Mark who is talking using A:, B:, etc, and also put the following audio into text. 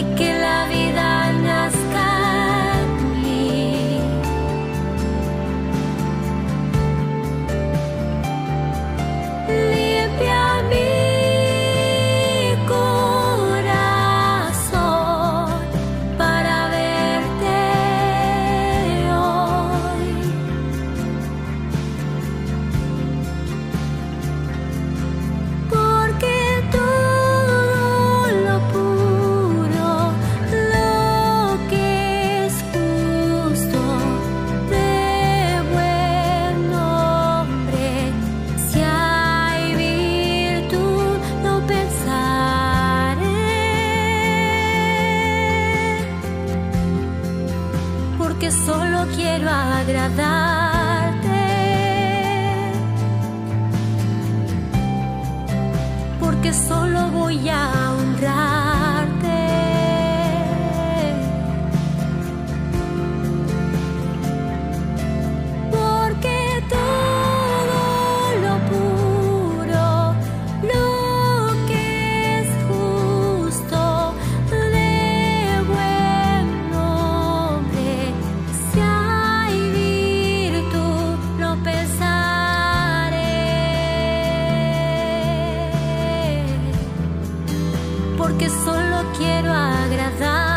A: y que porque solo quiero agradarte. Porque solo voy a honrar. porque solo quiero agradar.